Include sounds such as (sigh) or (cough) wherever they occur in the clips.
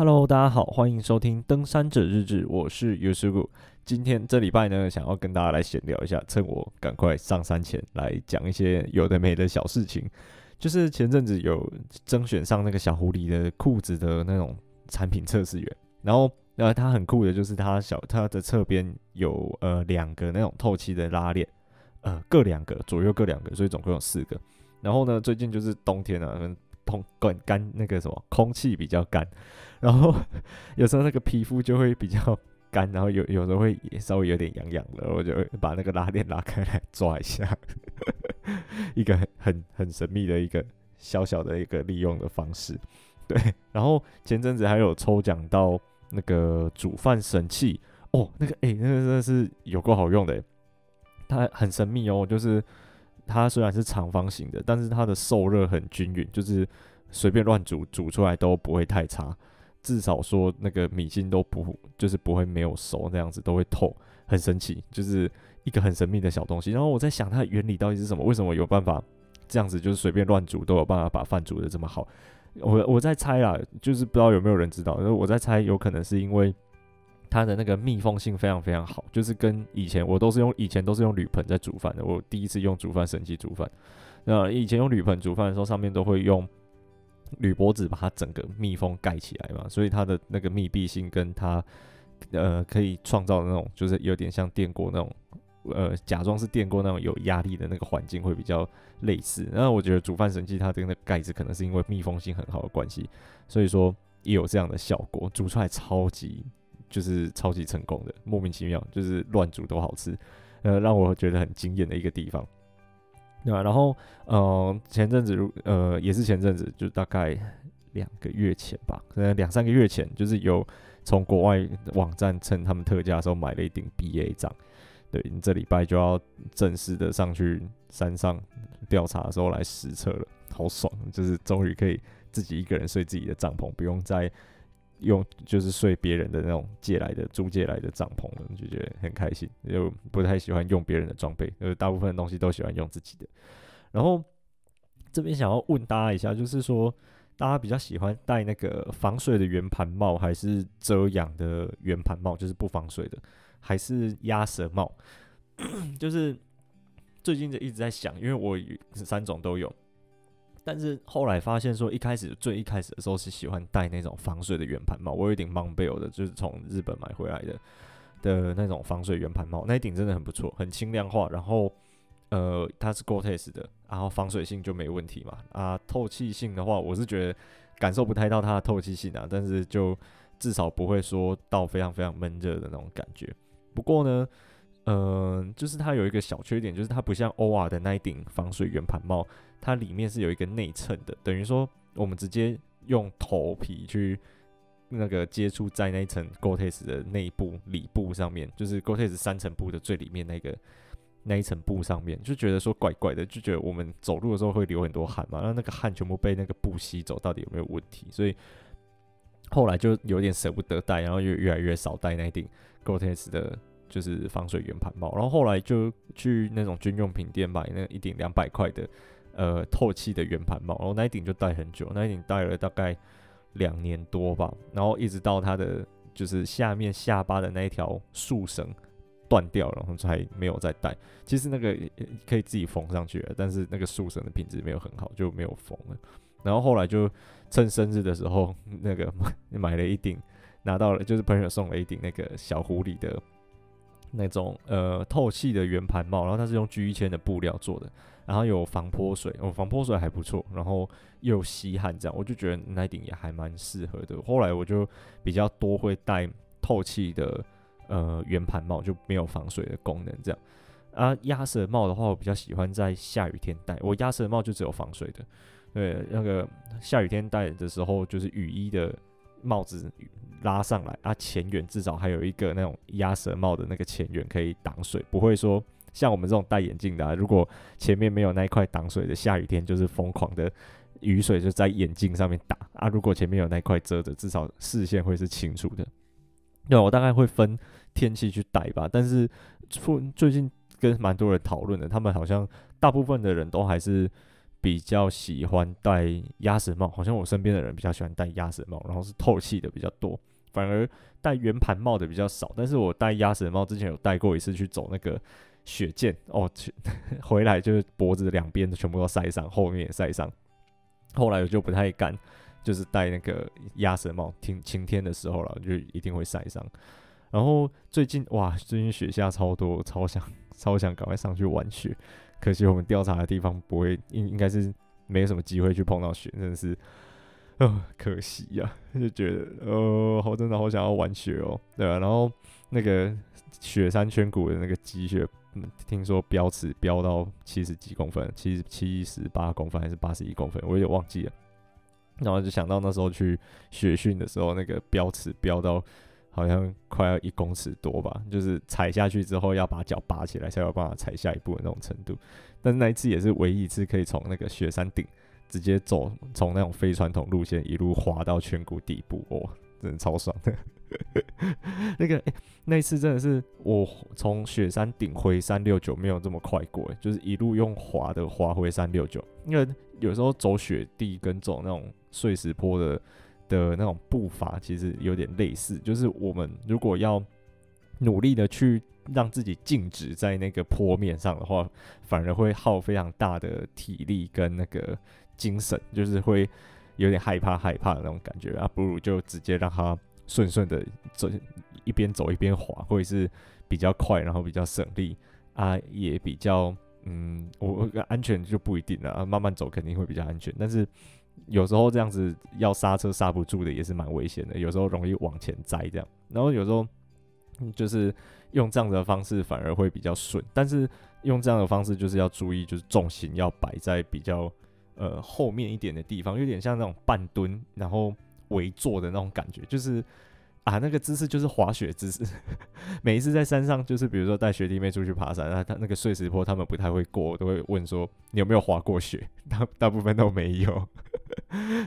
Hello，大家好，欢迎收听登山者日志，我是 Yosugu。今天这礼拜呢，想要跟大家来闲聊一下，趁我赶快上山前来讲一些有的没的小事情。就是前阵子有征选上那个小狐狸的裤子的那种产品测试员，然后呃，它很酷的，就是它小它的侧边有呃两个那种透气的拉链，呃各两个，左右各两个，所以总共有四个。然后呢，最近就是冬天啊，通干干那个什么空气比较干。然后 (laughs) 有时候那个皮肤就会比较干，然后有有时候会稍微有点痒痒的，我就会把那个拉链拉开来抓一下，(laughs) 一个很很很神秘的一个小小的一个利用的方式。对，然后前阵子还有抽奖到那个煮饭神器哦，那个诶，那个真的是有够好用的，它很神秘哦，就是它虽然是长方形的，但是它的受热很均匀，就是随便乱煮煮出来都不会太差。至少说那个米心都不就是不会没有熟那样子都会透，很神奇，就是一个很神秘的小东西。然后我在想它的原理到底是什么？为什么有办法这样子就是随便乱煮都有办法把饭煮得这么好？我我在猜啦，就是不知道有没有人知道。我在猜有可能是因为它的那个密封性非常非常好，就是跟以前我都是用以前都是用铝盆在煮饭的。我第一次用煮饭神器煮饭，那以前用铝盆煮饭的时候上面都会用。铝箔纸把它整个密封盖起来嘛，所以它的那个密闭性跟它呃可以创造的那种，就是有点像电锅那种，呃假装是电锅那种有压力的那个环境会比较类似。然后我觉得煮饭神器它的那个盖子可能是因为密封性很好的关系，所以说也有这样的效果，煮出来超级就是超级成功的，莫名其妙就是乱煮都好吃，呃让我觉得很惊艳的一个地方。对吧？然后，呃，前阵子呃也是前阵子，就大概两个月前吧，可能两三个月前，就是有从国外网站趁他们特价的时候买了一顶 BA 帐。对，这礼拜就要正式的上去山上调查的时候来实测了，好爽！就是终于可以自己一个人睡自己的帐篷，不用再。用就是睡别人的那种借来的、租借来的帐篷，就觉得很开心。又不太喜欢用别人的装备，呃，大部分东西都喜欢用自己的。然后这边想要问大家一下，就是说大家比较喜欢戴那个防水的圆盘帽，还是遮阳的圆盘帽，就是不防水的，还是鸭舌帽？(coughs) 就是最近就一直在想，因为我三种都有。但是后来发现说，一开始最一开始的时候是喜欢戴那种防水的圆盘帽。我有一顶 Montbell 的，就是从日本买回来的的那种防水圆盘帽，那一顶真的很不错，很轻量化。然后呃，它是 Gore-Tex 的，然后防水性就没问题嘛。啊，透气性的话，我是觉得感受不太到它的透气性啊，但是就至少不会说到非常非常闷热的那种感觉。不过呢，嗯、就是它有一个小缺点，就是它不像 OR 的那一顶防水圆盘帽。它里面是有一个内衬的，等于说我们直接用头皮去那个接触在那一层 Gore-Tex 的内部里部上面，就是 Gore-Tex 三层布的最里面那个那一层布上面，就觉得说怪怪的，就觉得我们走路的时候会流很多汗嘛，那那个汗全部被那个布吸走，到底有没有问题？所以后来就有点舍不得戴，然后越越来越少戴那一顶 Gore-Tex 的，就是防水圆盘帽，然后后来就去那种军用品店买那一顶两百块的。呃，透气的圆盘帽，然后那一顶就戴很久，那一顶戴了大概两年多吧，然后一直到它的就是下面下巴的那一条束绳断掉了，然后才没有再戴。其实那个可以自己缝上去了，但是那个束绳的品质没有很好，就没有缝了。然后后来就趁生日的时候，那个 (laughs) 买了一顶，拿到了就是朋友送了一顶那个小狐狸的那种呃透气的圆盘帽，然后它是用 G 一千的布料做的。然后有防泼水，哦，防泼水还不错，然后又吸汗，这样我就觉得那顶也还蛮适合的。后来我就比较多会戴透气的呃圆盘帽，就没有防水的功能这样。啊，鸭舌帽的话，我比较喜欢在下雨天戴。我鸭舌帽就只有防水的，对，那个下雨天戴的时候，就是雨衣的帽子拉上来啊，前缘至少还有一个那种鸭舌帽的那个前缘可以挡水，不会说。像我们这种戴眼镜的，啊，如果前面没有那一块挡水的，下雨天就是疯狂的雨水就在眼镜上面打啊。如果前面有那块遮着，至少视线会是清楚的。对，我大概会分天气去戴吧。但是最最近跟蛮多人讨论的，他们好像大部分的人都还是比较喜欢戴鸭舌帽，好像我身边的人比较喜欢戴鸭舌帽，然后是透气的比较多，反而戴圆盘帽的比较少。但是我戴鸭舌帽之前有戴过一次去走那个雪见哦，去 (laughs) 回来就是脖子两边的全部都晒伤，后面也晒伤。后来我就不太敢，就是戴那个鸭舌帽，晴晴天的时候了，就一定会晒伤。然后最近哇，最近雪下超多，超想 (laughs) 超想赶快上去玩雪。可惜我们调查的地方不会，应应该是没有什么机会去碰到雪，真的是，呃，可惜呀、(laughs) 就觉得呃，好真的好想要玩雪哦，对啊，然后那个雪山圈谷的那个积雪，听说标尺标到七十几公分，七十七十八公分还是八十一公分，我有点忘记了。然后就想到那时候去雪训的时候，那个标尺标到。好像快要一公尺多吧，就是踩下去之后要把脚拔起来才有办法踩下一步的那种程度。但是那一次也是唯一一次可以从那个雪山顶直接走，从那种非传统路线一路滑到圈谷底部，哦，真的超爽的。(laughs) 那个、欸、那一次真的是我从雪山顶回三六九没有这么快过，就是一路用滑的滑回三六九。因为有时候走雪地跟走那种碎石坡的。的那种步伐其实有点类似，就是我们如果要努力的去让自己静止在那个坡面上的话，反而会耗非常大的体力跟那个精神，就是会有点害怕害怕的那种感觉啊，不如就直接让它顺顺的走，一边走一边滑，或者是比较快，然后比较省力啊，也比较嗯，我安全就不一定了啊，慢慢走肯定会比较安全，但是。有时候这样子要刹车刹不住的也是蛮危险的，有时候容易往前栽这样，然后有时候就是用这样的方式反而会比较顺，但是用这样的方式就是要注意，就是重心要摆在比较呃后面一点的地方，有点像那种半蹲然后围坐的那种感觉，就是。啊，那个姿势就是滑雪姿势。(laughs) 每一次在山上，就是比如说带学弟妹出去爬山，那他那个碎石坡他们不太会过，都会问说你有没有滑过雪？大大部分都没有，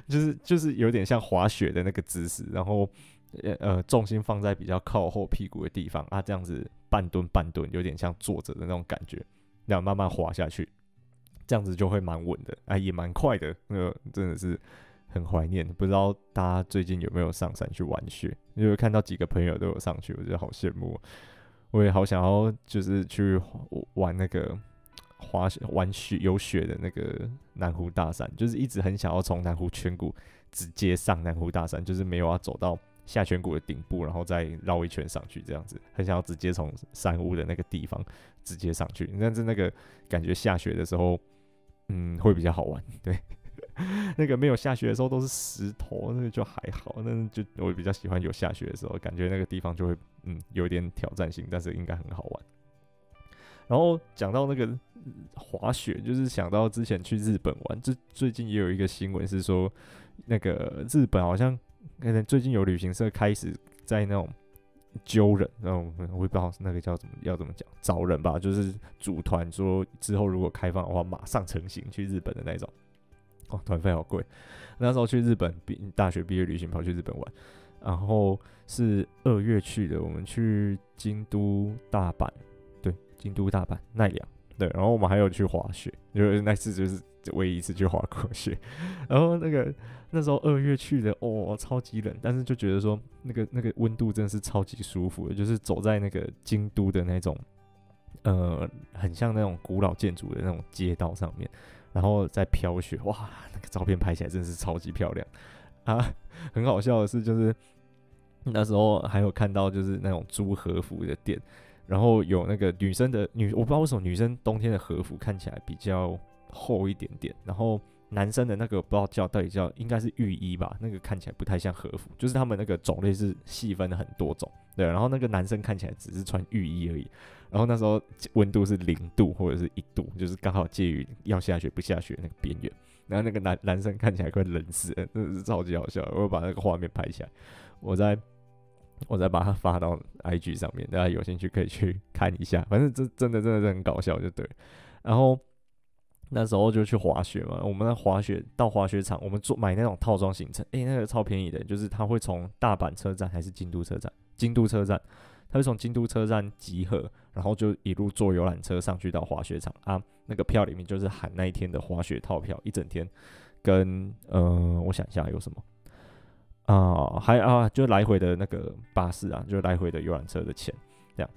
就是就是有点像滑雪的那个姿势，然后呃呃重心放在比较靠后屁股的地方啊，这样子半蹲半蹲，有点像坐着的那种感觉，然后慢慢滑下去，这样子就会蛮稳的，啊也蛮快的，那个真的是。很怀念，不知道大家最近有没有上山去玩雪？因为看到几个朋友都有上去，我觉得好羡慕。我也好想要，就是去玩那个滑雪、玩雪有雪的那个南湖大山，就是一直很想要从南湖圈谷直接上南湖大山，就是没有要走到下圈谷的顶部，然后再绕一圈上去这样子，很想要直接从山屋的那个地方直接上去。但是那个感觉下雪的时候，嗯，会比较好玩，对。(laughs) 那个没有下雪的时候都是石头，那就还好。那就我比较喜欢有下雪的时候，感觉那个地方就会嗯有点挑战性，但是应该很好玩。然后讲到那个滑雪，就是想到之前去日本玩，这最近也有一个新闻是说，那个日本好像最近有旅行社开始在那种揪人，然后我也不知道那个叫怎么要怎么讲找人吧，就是组团说之后如果开放的话，马上成型去日本的那种。哦，团费好贵。那时候去日本，毕大学毕业旅行跑去日本玩，然后是二月去的。我们去京都、大阪，对，京都、大阪、奈良，对。然后我们还有去滑雪，因为那次就是唯一一次去滑过雪。然后那个那时候二月去的，哦，超级冷，但是就觉得说那个那个温度真的是超级舒服，就是走在那个京都的那种，呃，很像那种古老建筑的那种街道上面。然后在飘雪，哇，那个照片拍起来真的是超级漂亮啊！(laughs) 很好笑的是，就是那时候还有看到就是那种租和服的店，然后有那个女生的女，我不知道为什么女生冬天的和服看起来比较厚一点点，然后男生的那个不知道叫到底叫应该是浴衣吧，那个看起来不太像和服，就是他们那个种类是细分了很多种，对，然后那个男生看起来只是穿浴衣而已。然后那时候温度是零度或者是一度，就是刚好介于要下雪不下雪那个边缘。然后那个男男生看起来快冷死了，真的是超级好笑。我把那个画面拍下来，我在我再把它发到 IG 上面，大家有兴趣可以去看一下。反正这真的真的是很搞笑，就对。然后那时候就去滑雪嘛，我们那滑雪到滑雪场，我们做买那种套装行程，诶，那个超便宜的，就是他会从大阪车站还是京都车站，京都车站。他会从京都车站集合，然后就一路坐游览车上去到滑雪场啊。那个票里面就是含那一天的滑雪套票，一整天跟呃，我想一下有什么啊、还啊，就来回的那个巴士啊，就来回的游览车的钱。这样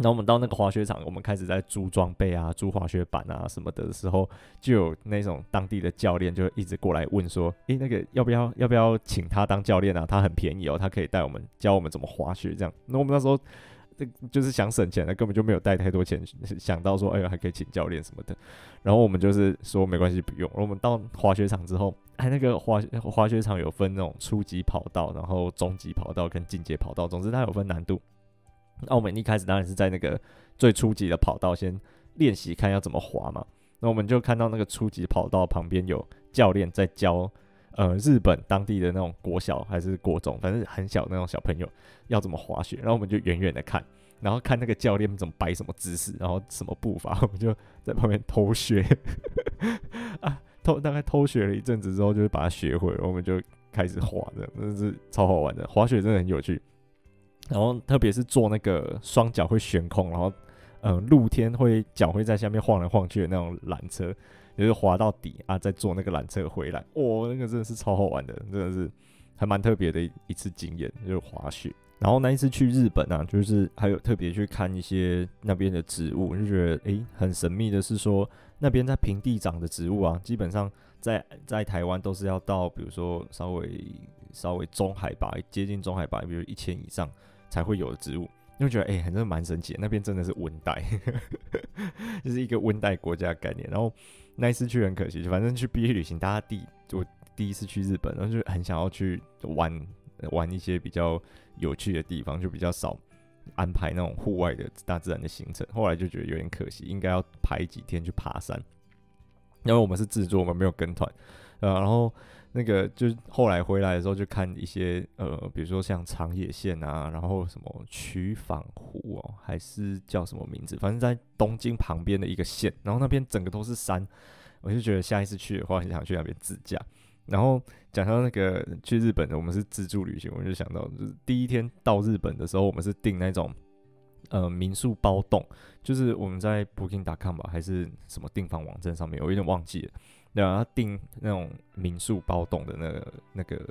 那我们到那个滑雪场，我们开始在租装备啊、租滑雪板啊什么的时候，就有那种当地的教练就一直过来问说：“诶，那个要不要要不要请他当教练啊？他很便宜哦，他可以带我们教我们怎么滑雪这样。”那我们那时候这就是想省钱的，根本就没有带太多钱，想到说：“哎呦，还可以请教练什么的。”然后我们就是说没关系，不用。我们到滑雪场之后，哎，那个滑滑雪场有分那种初级跑道，然后中级跑道跟进阶跑道，总之它有分难度。那我们一开始当然是在那个最初级的跑道先练习，看要怎么滑嘛。那我们就看到那个初级跑道旁边有教练在教，呃，日本当地的那种国小还是国中，反正很小那种小朋友要怎么滑雪。然后我们就远远的看，然后看那个教练怎么摆什么姿势，然后什么步伐，(laughs) 我们就在旁边偷学 (laughs) 啊，偷大概偷学了一阵子之后，就是把它学会，我们就开始滑的，真的是超好玩的，滑雪真的很有趣。然后特别是坐那个双脚会悬空，然后呃露天会脚会在下面晃来晃去的那种缆车，就是滑到底啊，再坐那个缆车回来，哇、哦，那个真的是超好玩的，真的是还蛮特别的一次经验，就是滑雪。然后那一次去日本啊，就是还有特别去看一些那边的植物，就觉得诶很神秘的是说，那边在平地长的植物啊，基本上在在台湾都是要到比如说稍微稍微中海拔，接近中海拔，比如一千以上。才会有的植物，因为觉得哎，真的蛮神奇。那边真的是温带，(laughs) 就是一个温带国家概念。然后那一次去很可惜，反正去毕业旅行，大家第我第一次去日本，然后就很想要去玩玩一些比较有趣的地方，就比较少安排那种户外的大自然的行程。后来就觉得有点可惜，应该要排几天去爬山。因为我们是自助，我们没有跟团，呃，然后。那个就是后来回来的时候，就看一些呃，比如说像长野县啊，然后什么曲坊湖哦，还是叫什么名字，反正在东京旁边的一个县，然后那边整个都是山，我就觉得下一次去的话，很想去那边自驾。然后讲到那个去日本的，我们是自助旅行，我就想到就是第一天到日本的时候，我们是订那种呃民宿包栋，就是我们在 Booking.com 吧，还是什么订房网站上面，我有点忘记了。然后订那种民宿包栋的那个那个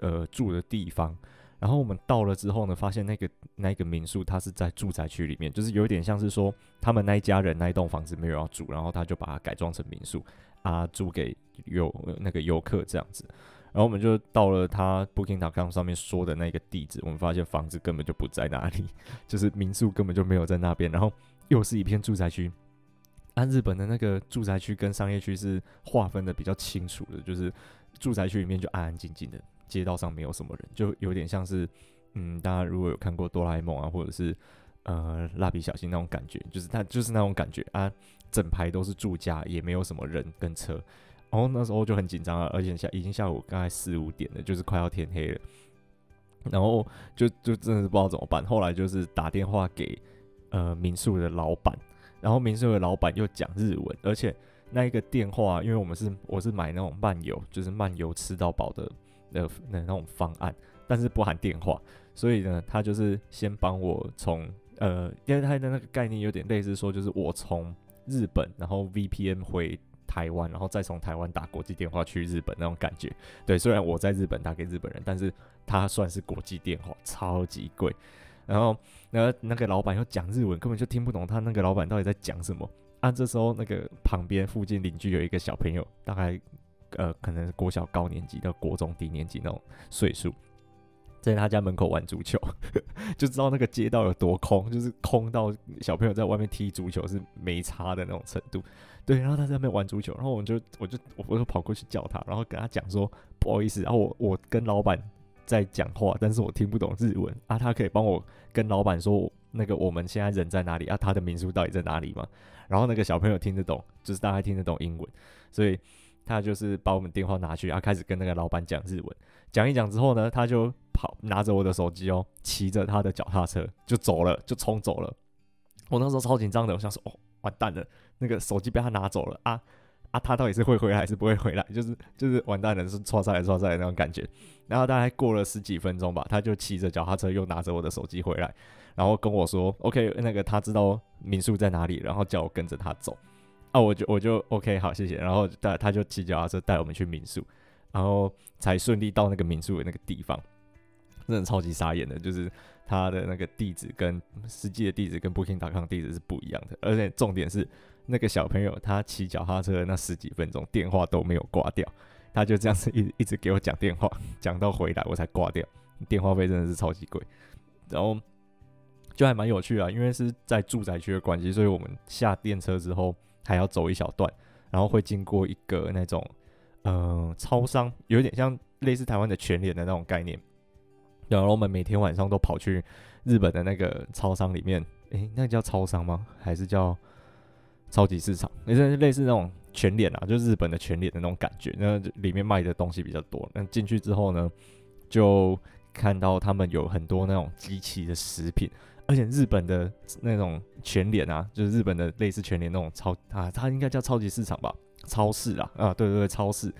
呃住的地方，然后我们到了之后呢，发现那个那个民宿它是在住宅区里面，就是有点像是说他们那一家人那一栋房子没有要住，然后他就把它改装成民宿啊，租给游那个游客这样子。然后我们就到了他 Booking.com 上面说的那个地址，我们发现房子根本就不在那里，(laughs) 就是民宿根本就没有在那边，然后又是一片住宅区。日本的那个住宅区跟商业区是划分的比较清楚的，就是住宅区里面就安安静静的，街道上没有什么人，就有点像是，嗯，大家如果有看过哆啦 A 梦啊，或者是呃蜡笔小新那种感觉，就是它就是那种感觉啊，整排都是住家，也没有什么人跟车，然后那时候就很紧张啊，而且下已经下午大概四五点了，就是快要天黑了，然后就就真的是不知道怎么办，后来就是打电话给呃民宿的老板。然后民宿的老板又讲日文，而且那一个电话，因为我们是我是买那种漫游，就是漫游吃到饱的那那那种方案，但是不含电话，所以呢，他就是先帮我从呃，因为他的那个概念有点类似说，就是我从日本，然后 VPN 回台湾，然后再从台湾打国际电话去日本那种感觉。对，虽然我在日本打给日本人，但是他算是国际电话，超级贵。然后，然后那个老板又讲日文，根本就听不懂他那个老板到底在讲什么。啊，这时候那个旁边附近邻居有一个小朋友，大概呃可能是国小高年级到国中低年级那种岁数，在他家门口玩足球，就知道那个街道有多空，就是空到小朋友在外面踢足球是没差的那种程度。对，然后他在那边玩足球，然后我就我就我就跑过去叫他，然后跟他讲说不好意思，然后我我跟老板。在讲话，但是我听不懂日文啊。他可以帮我跟老板说，那个我们现在人在哪里啊？他的民宿到底在哪里吗？然后那个小朋友听得懂，就是大概听得懂英文，所以他就是把我们电话拿去，啊，开始跟那个老板讲日文。讲一讲之后呢，他就跑拿着我的手机哦，骑着他的脚踏车就走了，就冲走了。我那时候超紧张的，我想说哦，完蛋了，那个手机被他拿走了啊啊，他到底是会回来还是不会回来？(laughs) 就是就是完蛋了，是错赛错赛的那种感觉。然后大概过了十几分钟吧，他就骑着脚踏车又拿着我的手机回来，然后跟我说：“OK，那个他知道民宿在哪里，然后叫我跟着他走。”啊，我就我就 OK，好，谢谢。然后带他就骑脚踏车带我们去民宿，然后才顺利到那个民宿的那个地方。真的超级傻眼的，就是他的那个地址跟实际的地址跟 Booking.com 地址是不一样的，而且重点是那个小朋友他骑脚踏车的那十几分钟电话都没有挂掉，他就这样子一一直给我讲电话，(laughs) 讲到回来我才挂掉，电话费真的是超级贵，然后就还蛮有趣啊，因为是在住宅区的关系，所以我们下电车之后还要走一小段，然后会经过一个那种嗯、超商，有点像类似台湾的全联的那种概念。然后我们每天晚上都跑去日本的那个超商里面，诶，那叫超商吗？还是叫超级市场？也是类似那种全脸啊，就日本的全脸的那种感觉。那里面卖的东西比较多。那进去之后呢，就看到他们有很多那种机器的食品，而且日本的那种全脸啊，就是日本的类似全脸那种超啊，它应该叫超级市场吧？超市啊，啊，对对对，超市。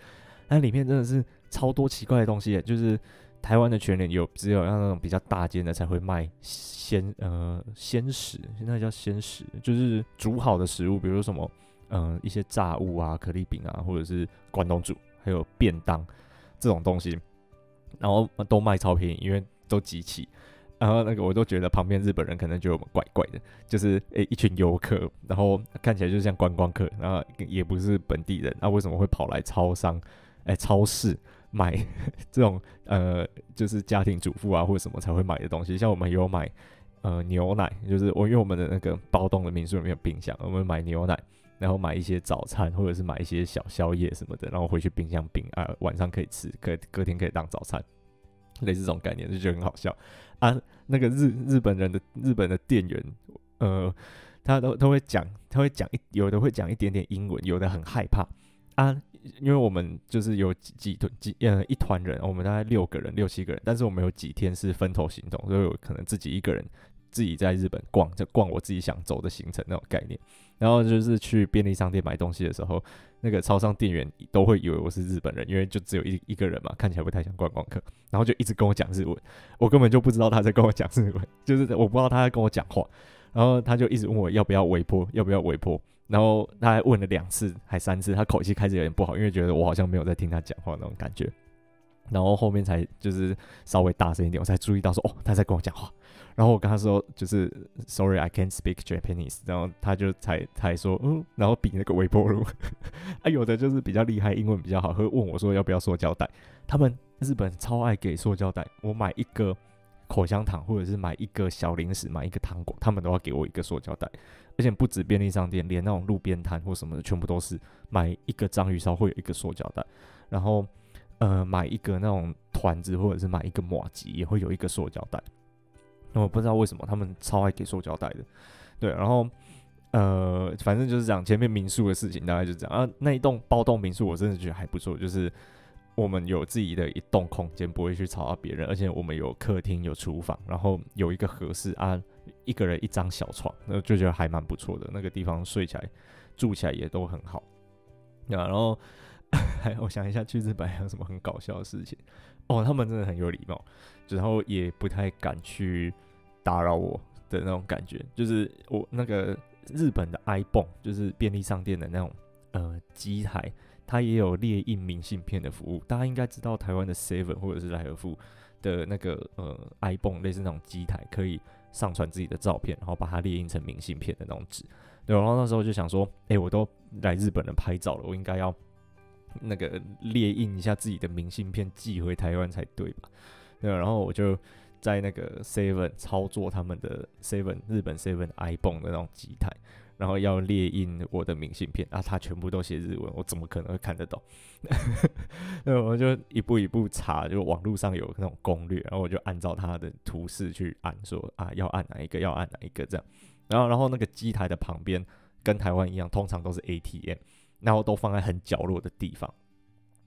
那里面真的是超多奇怪的东西，就是。台湾的全联有只有像那种比较大间的才会卖鲜呃鲜食，现在叫鲜食，就是煮好的食物，比如说什么嗯、一些炸物啊、可丽饼啊，或者是关东煮，还有便当这种东西，然后都卖超便宜，因为都集齐。然后那个我都觉得旁边日本人可能觉得我们怪怪的，就是诶、一群游客，然后看起来就像观光客，然后也不是本地人，那、啊、为什么会跑来超商诶、超市？买 (laughs) 这种呃，就是家庭主妇啊或者什么才会买的东西，像我们有买呃牛奶，就是我因为我们的那个包栋的民宿里面有冰箱，我们买牛奶，然后买一些早餐或者是买一些小宵夜什么的，然后回去冰箱冰啊，晚上可以吃，可隔天可以当早餐，类似这种概念就觉得很好笑啊。那个日日本人的日本的店员，呃，他都都会讲，他会讲一有的会讲一点点英文，有的很害怕啊。因为我们就是有几几团几呃一团人，我们大概六个人六七个人，但是我们有几天是分头行动，所以有可能自己一个人自己在日本逛，就逛我自己想走的行程那种概念。然后就是去便利商店买东西的时候，那个超商店员都会以为我是日本人，因为就只有一一个人嘛，看起来不太像观光客，然后就一直跟我讲日文，我根本就不知道他在跟我讲日文，就是我不知道他在跟我讲话，然后他就一直问我要不要微波，要不要微波。然后他还问了两次，还三次，他口气开始有点不好，因为觉得我好像没有在听他讲话那种感觉。然后后面才就是稍微大声一点，我才注意到说哦，他在跟我讲话。然后我跟他说就是 Sorry, I can't speak Japanese。然后他就才才说嗯，然后比那个微波炉。(laughs) 啊，有的就是比较厉害，英文比较好，会问我说要不要塑胶袋。他们日本超爱给塑胶袋，我买一个口香糖或者是买一个小零食，买一个糖果，他们都要给我一个塑胶袋。而且不止便利商店，连那种路边摊或什么的，全部都是买一个章鱼烧会有一个塑胶袋，然后呃买一个那种团子或者是买一个麻糬也会有一个塑胶袋。那我不知道为什么他们超爱给塑胶袋的，对，然后呃反正就是讲前面民宿的事情大概就这样啊。那一栋包栋民宿我真的觉得还不错，就是我们有自己的一栋空间，不会去吵到别人，而且我们有客厅有厨房，然后有一个和室啊。一个人一张小床，那就觉得还蛮不错的。那个地方睡起来、住起来也都很好。啊，然后还 (laughs) 我想一下，去日本还有什么很搞笑的事情？哦，他们真的很有礼貌，然后也不太敢去打扰我的那种感觉。就是我那个日本的 ibon，就是便利商店的那种呃机台，它也有列印明信片的服务。大家应该知道，台湾的 Seven 或者是莱尔富的那个呃 ibon 类似那种机台可以。上传自己的照片，然后把它列印成明信片的那种纸。对，然后那时候就想说，哎，我都来日本人拍照了，我应该要那个列印一下自己的明信片寄回台湾才对吧？对，然后我就在那个 Seven 操作他们的 Seven 日本 Seven ibon 的那种机台。然后要列印我的明信片啊，他全部都写日文，我怎么可能会看得懂？(laughs) 那我就一步一步查，就网络上有那种攻略，然后我就按照他的图示去按说，啊要按哪一个，要按哪一个这样。然后，然后那个机台的旁边跟台湾一样，通常都是 ATM，然后都放在很角落的地方。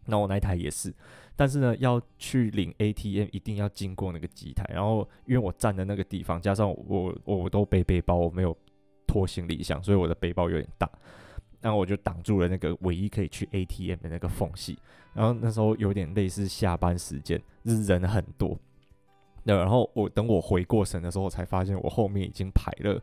那我那一台也是，但是呢，要去领 ATM 一定要经过那个机台，然后因为我站的那个地方，加上我我都背背包，我没有。拖行李箱，所以我的背包有点大。然后我就挡住了那个唯一可以去 ATM 的那个缝隙。然后那时候有点类似下班时间，就是人很多。那，然后我等我回过神的时候，我才发现我后面已经排了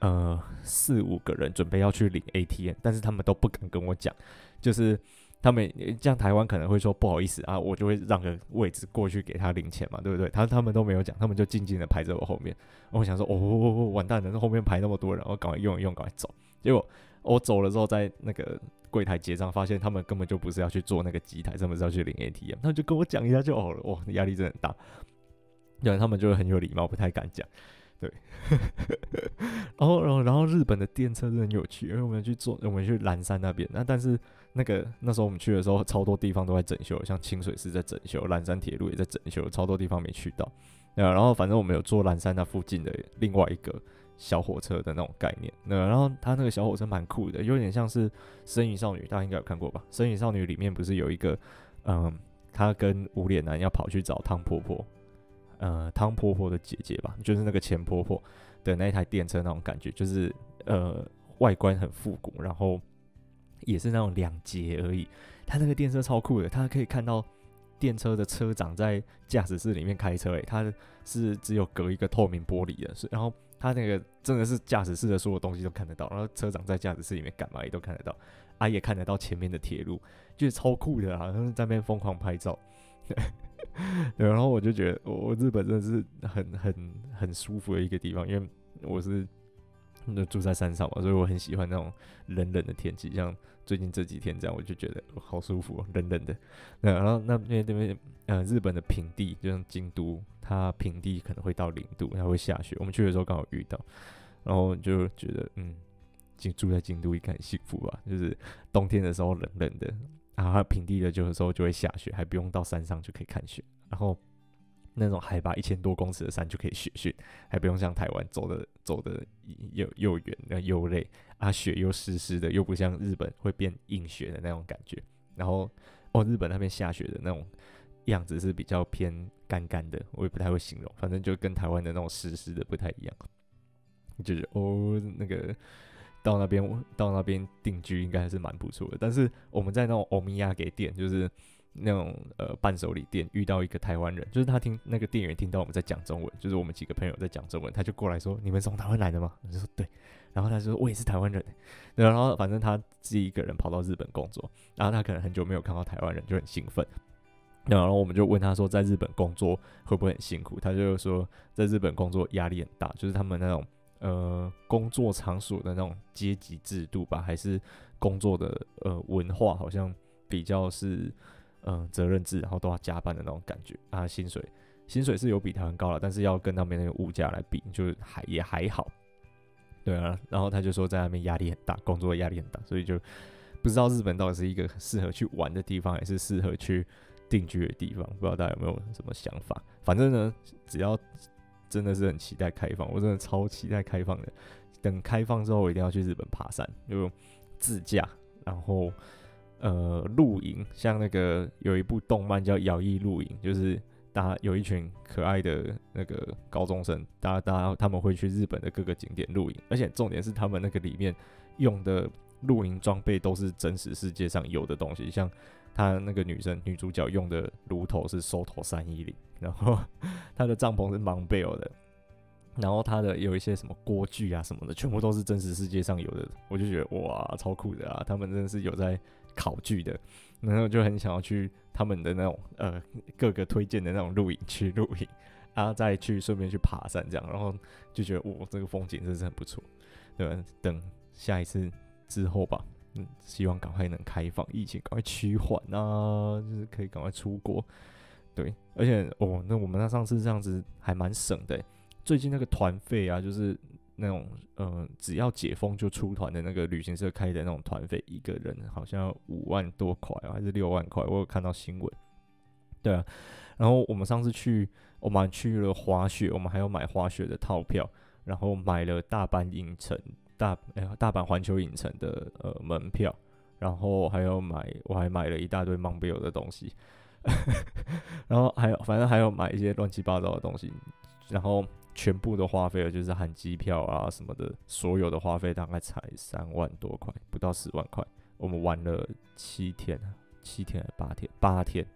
呃四五个人准备要去领 ATM，但是他们都不敢跟我讲，就是他们像台湾可能会说不好意思啊，我就会让个位置过去给他领钱嘛，对不对？他他们都没有讲，他们就静静的排在我后面。(laughs) 我想说哦，完蛋了，那后面排那么多人，我赶快用一用，赶快走。结果我走了之后，在那个柜台结账，发现他们根本就不是要去做那个机台，他们是要去领 ATM，他们就跟我讲一下就好了。哇，压力真的很大。对，他们就很有礼貌，不太敢讲。对，(laughs) 然后，然后，然后日本的电车真的很有趣，因为我们去坐，我们去岚山那边。那但是那个那时候我们去的时候，超多地方都在整修，像清水寺在整修，岚山铁路也在整修，超多地方没去到。对，然后反正我们有坐岚山那附近的另外一个小火车的那种概念。那然后它那个小火车蛮酷的，有点像是《神隐少女》，大家应该有看过吧？《神隐少女》里面不是有一个，嗯，他跟无脸男要跑去找汤婆婆。呃，汤婆婆的姐姐吧，就是那个钱婆婆的那一台电车那种感觉，就是呃外观很复古，然后也是那种两节而已。它那个电车超酷的，它可以看到电车的车长在驾驶室里面开车，诶，它是只有隔一个透明玻璃的，是然后它那个真的是驾驶室的所有东西都看得到，然后车长在驾驶室里面干嘛也都看得到，啊也看得到前面的铁路，就是超酷的啊，他们在那边疯狂拍照。(laughs) 对，然后我就觉得，我日本真的是很很很舒服的一个地方，因为我是住在山上嘛，所以我很喜欢那种冷冷的天气，像最近这几天这样，我就觉得好舒服，冷冷的。对然后那边那边，呃，日本的平地，就像京都，它平地可能会到零度，它会下雪。我们去的时候刚好遇到，然后就觉得，嗯，住在京都应该很幸福吧，就是冬天的时候冷冷的。然后平地的，就有时候就会下雪，还不用到山上就可以看雪。然后那种海拔一千多公尺的山就可以雪训，还不用像台湾走的 (laughs) 走的又又远又累啊，雪又湿湿的，又不像日本会变硬雪的那种感觉。然后哦，日本那边下雪的那种样子是比较偏干干的，我也不太会形容，反正就跟台湾的那种湿湿的不太一样。就是哦，那个。到那边，到那边定居应该还是蛮不错的。但是我们在那种欧米亚给店，就是那种呃伴手礼店，遇到一个台湾人，就是他听那个店员听到我们在讲中文，就是我们几个朋友在讲中文，他就过来说：“你们从台湾来的吗？”我就说：“对。”然后他说：“我也是台湾人。”然后反正他自己一个人跑到日本工作，然后他可能很久没有看到台湾人，就很兴奋。然后我们就问他说：“在日本工作会不会很辛苦？”他就说：“在日本工作压力很大，就是他们那种。”呃，工作场所的那种阶级制度吧，还是工作的呃文化，好像比较是嗯、责任制，然后都要加班的那种感觉啊。薪水薪水是有比台湾高了，但是要跟那边那个物价来比，就是还也还好。对啊，然后他就说在那边压力很大，工作压力很大，所以就不知道日本到底是一个适合去玩的地方，还是适合去定居的地方。不知道大家有没有什么想法？反正呢，只要。真的是很期待开放，我真的超期待开放的。等开放之后，我一定要去日本爬山，就自驾，然后呃露营。像那个有一部动漫叫《摇曳露营》，就是大家有一群可爱的那个高中生，大家大家他们会去日本的各个景点露营，而且重点是他们那个里面用的露营装备都是真实世界上有的东西，像。他那个女生女主角用的炉头是收头三一零，然后他的帐篷是 Montbell 的，然后他的有一些什么锅具啊什么的，全部都是真实世界上有的，我就觉得哇，超酷的啊！他们真的是有在考据的，然后就很想要去他们的那种呃各个推荐的那种露营区露营，然后再去顺便去爬山这样，然后就觉得哇，这个风景真是很不错，对吧？等下一次之后吧。嗯，希望赶快能开放，疫情赶快趋缓啊，就是可以赶快出国。对，而且哦，那我们那上次这样子还蛮省的。最近那个团费啊，就是那种呃，只要解封就出团的那个旅行社开的那种团费，一个人好像五万多块，还是六万块？我有看到新闻。对啊，然后我们上次去，我们去了滑雪，我们还要买滑雪的套票，然后买了大半影城。大哎呀，大阪环球影城的呃门票，然后还有买，我还买了一大堆 Montbell 的东西，(laughs) 然后还有反正还有买一些乱七八糟的东西，然后全部的花费，就是含机票啊什么的，所有的花费大概才三万多块，不到十万块。我们玩了七天，七天还是八天？八天。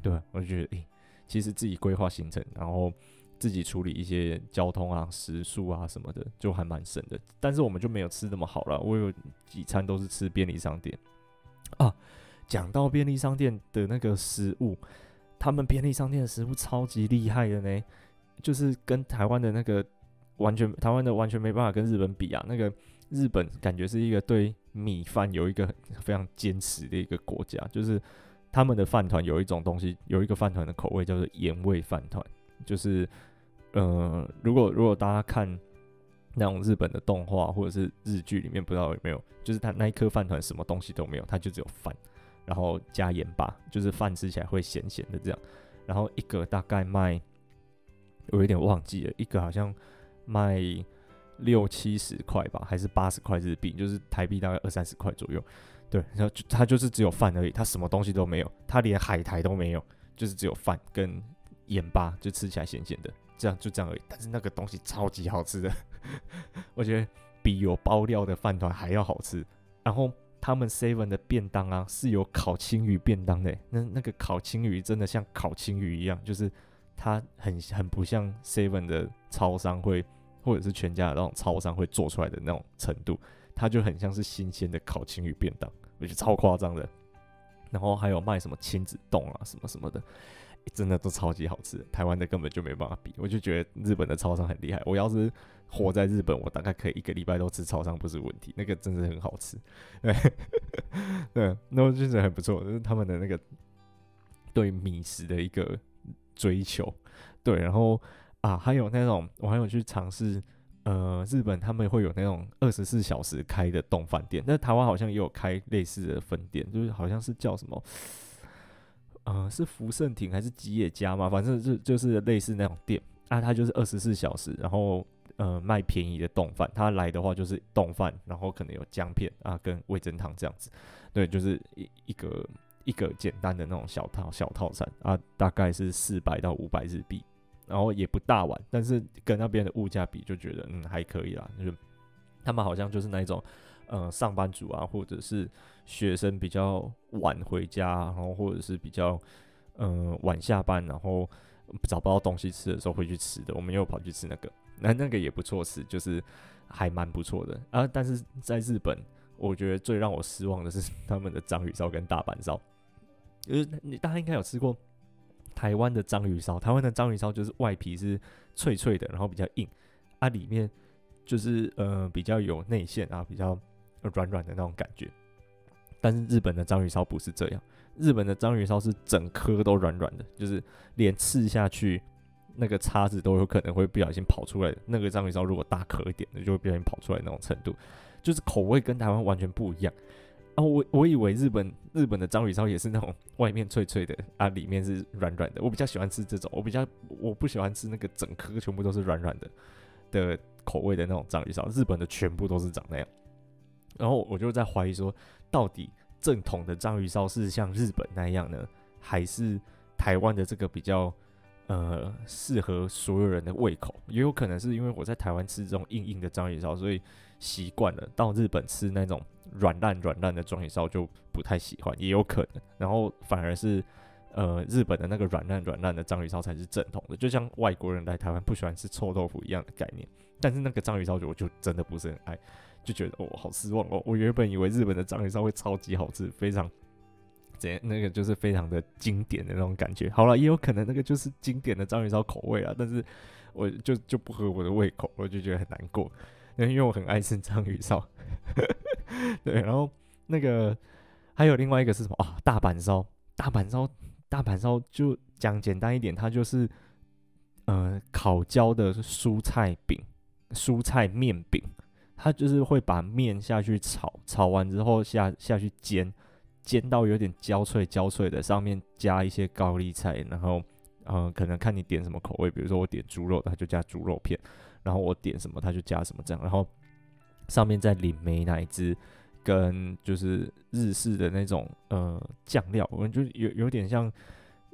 对，我就觉得，诶、其实自己规划行程，然后自己处理一些交通啊、食宿啊什么的，就还蛮省的。但是我们就没有吃那么好了，我有几餐都是吃便利商店啊。讲到便利商店的那个食物，他们便利商店的食物超级厉害的呢，就是跟台湾的那个完全，台湾的完全没办法跟日本比啊。那个日本感觉是一个对米饭有一个非常坚持的一个国家，就是他们的饭团有一种东西，有一个饭团的口味叫做盐味饭团，就是呃，如果如果大家看那种日本的动画或者是日剧里面，不知道有没有，就是他那一颗饭团什么东西都没有，它就只有饭。然后加盐巴，就是饭吃起来会咸咸的这样。然后一个大概卖，我有点忘记了，一个好像卖六七十块吧，还是八十块日币，就是台币大概二三十块左右。对，然后就它就是只有饭而已，它什么东西都没有，它连海苔都没有，就是只有饭跟盐巴，就吃起来咸咸的，这样就这样而已。但是那个东西超级好吃的，(laughs) 我觉得比有包料的饭团还要好吃。然后。他们 Seven 的便当啊，是有烤青鱼便当的。那那个烤青鱼真的像烤青鱼一样，就是它很很不像 Seven 的超商会，或者是全家的那种超商会做出来的那种程度，它就很像是新鲜的烤青鱼便当，我觉得超夸张的。然后还有卖什么亲子冻啊，什么什么的。真的都超级好吃，台湾的根本就没办法比。我就觉得日本的超商很厉害。我要是活在日本，我大概可以一个礼拜都吃超商不是问题。那个真的很好吃，对，那我觉得很不错，就是他们的那个对米食的一个追求。对，然后啊，还有那种我还有去尝试，呃，日本他们会有那种二十四小时开的丼饭店，但台湾好像也有开类似的分店，就是好像是叫什么。呃，是福盛亭还是吉野家嘛？反正就就是类似那种店啊，它就是二十四小时，然后呃卖便宜的冻饭。它来的话就是冻饭，然后可能有姜片啊跟味增汤这样子。对，就是一一个一个简单的那种小套小套餐啊，大概是四百到五百日币，然后也不大碗，但是跟那边的物价比，就觉得嗯还可以啦。就是他们好像就是那种。呃，上班族啊，或者是学生比较晚回家，然后或者是比较嗯、晚下班，然后找不到东西吃的时候会去吃的。我们又跑去吃那个，那那个也不错吃，就是还蛮不错的啊。但是在日本，我觉得最让我失望的是他们的章鱼烧跟大阪烧，就是你大家应该有吃过台湾的章鱼烧，台湾的章鱼烧就是外皮是脆脆的，然后比较硬啊，里面就是呃比较有内馅啊，比较。软软的那种感觉，但是日本的章鱼烧不是这样，日本的章鱼烧是整颗都软软的，就是连刺下去那个叉子都有可能会不小心跑出来。那个章鱼烧如果大颗一点的，就会不小心跑出来那种程度，就是口味跟台湾完全不一样。啊，我我以为日本日本的章鱼烧也是那种外面脆脆的啊，里面是软软的。我比较喜欢吃这种，我比较我不喜欢吃那个整颗全部都是软软的的口味的那种章鱼烧。日本的全部都是长那样。然后我就在怀疑说，到底正统的章鱼烧是像日本那样呢，还是台湾的这个比较呃适合所有人的胃口？也有可能是因为我在台湾吃这种硬硬的章鱼烧，所以习惯了，到日本吃那种软烂软烂的章鱼烧就不太喜欢，也有可能。然后反而是呃日本的那个软烂软烂的章鱼烧才是正统的，就像外国人来台湾不喜欢吃臭豆腐一样的概念。但是那个章鱼烧我就真的不是很爱。就觉得哦，好失望哦！我原本以为日本的章鱼烧会超级好吃，非常怎，那个就是非常的经典的那种感觉。好了，也有可能那个就是经典的章鱼烧口味啊，但是我就就不合我的胃口，我就觉得很难过。因为我很爱吃章鱼烧，(laughs) 对。然后那个还有另外一个是什么啊？大阪烧，大阪烧，大阪烧就讲简单一点，它就是呃烤焦的蔬菜饼，蔬菜面饼。它就是会把面下去炒，炒完之后下下去煎，煎到有点焦脆焦脆的，上面加一些高丽菜，然后，嗯、可能看你点什么口味，比如说我点猪肉，它就加猪肉片，然后我点什么，它就加什么这样，然后上面再淋美奶汁，跟就是日式的那种呃酱料，我就有有点像，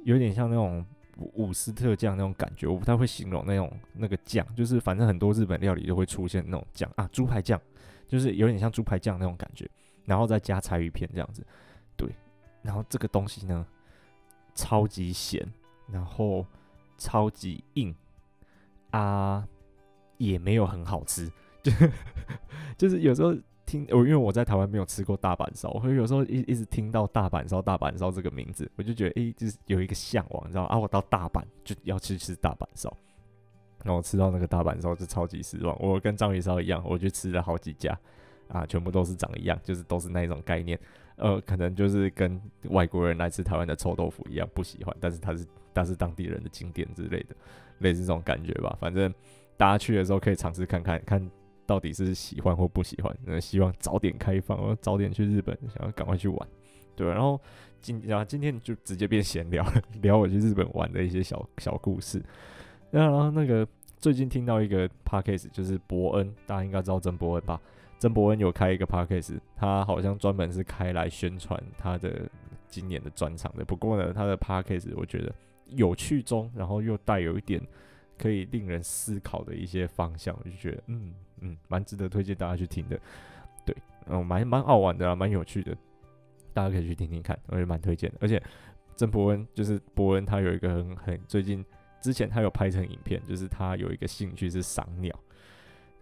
有点像那种伍斯特酱那种感觉，我不太会形容那种那个酱，就是反正很多日本料理都会出现那种酱啊，猪排酱，就是有点像猪排酱那种感觉，然后再加柴鱼片这样子，对，然后这个东西呢，超级咸，然后超级硬啊，也没有很好吃，就 (laughs) 就是有时候。听我，因为我在台湾没有吃过大阪烧，所以有时候一一直听到大阪烧、大阪烧这个名字，我就觉得诶、就是有一个向往，你知道啊，我到大阪就要去吃大阪烧，然后吃到那个大阪烧就超级失望。我跟章鱼烧一样，我去吃了好几家啊，全部都是长一样，就是都是那一种概念。呃，可能就是跟外国人来吃台湾的臭豆腐一样不喜欢，但是它是它是当地人的经典之类的，类似这种感觉吧。反正大家去的时候可以尝试看看看。到底是喜欢或不喜欢？那希望早点开放，我早点去日本，想要赶快去玩，对。然后今然后今天就直接变闲聊，(laughs) 聊我去日本玩的一些小小故事。那然后那个最近听到一个 podcast，就是伯恩，大家应该知道曾伯恩吧？曾伯恩有开一个 podcast，他好像专门是开来宣传他的今年的专场的。不过呢，他的 podcast 我觉得有趣中，然后又带有一点可以令人思考的一些方向，我就觉得嗯。嗯，蛮值得推荐大家去听的，对，嗯，蛮蛮好玩的，蛮有趣的，大家可以去听听看，我也蛮推荐的。而且郑博恩就是博恩，他有一个很很最近之前他有拍成影片，就是他有一个兴趣是赏鸟，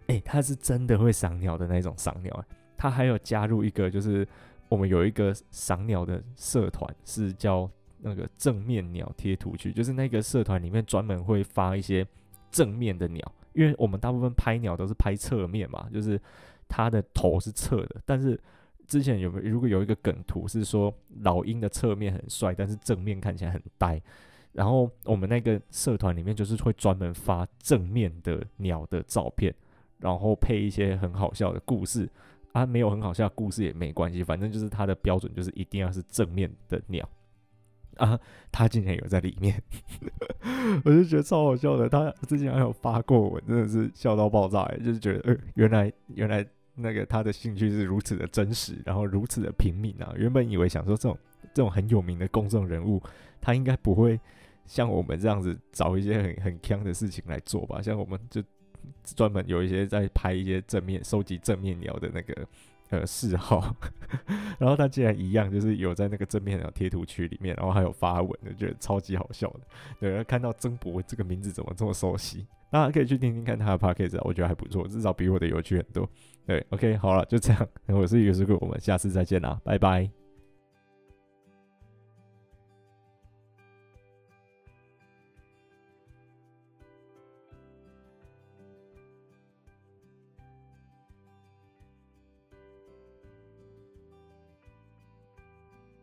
诶、他是真的会赏鸟的那种赏鸟啊。他还有加入一个，就是我们有一个赏鸟的社团，是叫那个正面鸟贴图区，就是那个社团里面专门会发一些正面的鸟。因为我们大部分拍鸟都是拍侧面嘛，就是它的头是侧的。但是之前有没有如果有一个梗图是说老鹰的侧面很帅，但是正面看起来很呆。然后我们那个社团里面就是会专门发正面的鸟的照片，然后配一些很好笑的故事啊，没有很好笑的故事也没关系，反正就是它的标准就是一定要是正面的鸟。啊，他竟然有在里面，(laughs) 我就觉得超好笑的。他之前还有发过文，真的是笑到爆炸。就是觉得，呃，原来原来那个他的兴趣是如此的真实，然后如此的平民啊。原本以为想说这种这种很有名的公众人物，他应该不会像我们这样子找一些很很坑的事情来做吧？像我们就专门有一些在拍一些正面、收集正面鸟的那个。呃，嗜好，(laughs) 然后他竟然一样，就是有在那个正面的贴图区里面，然后还有发文，就觉得超级好笑的。对，然后看到曾博这个名字怎么这么熟悉？大家可以去听听看他的 podcast，我觉得还不错，至少比我的有趣很多。对，OK，好了，就这样，(laughs) 我是一个师傅，我们下次再见啦，拜拜。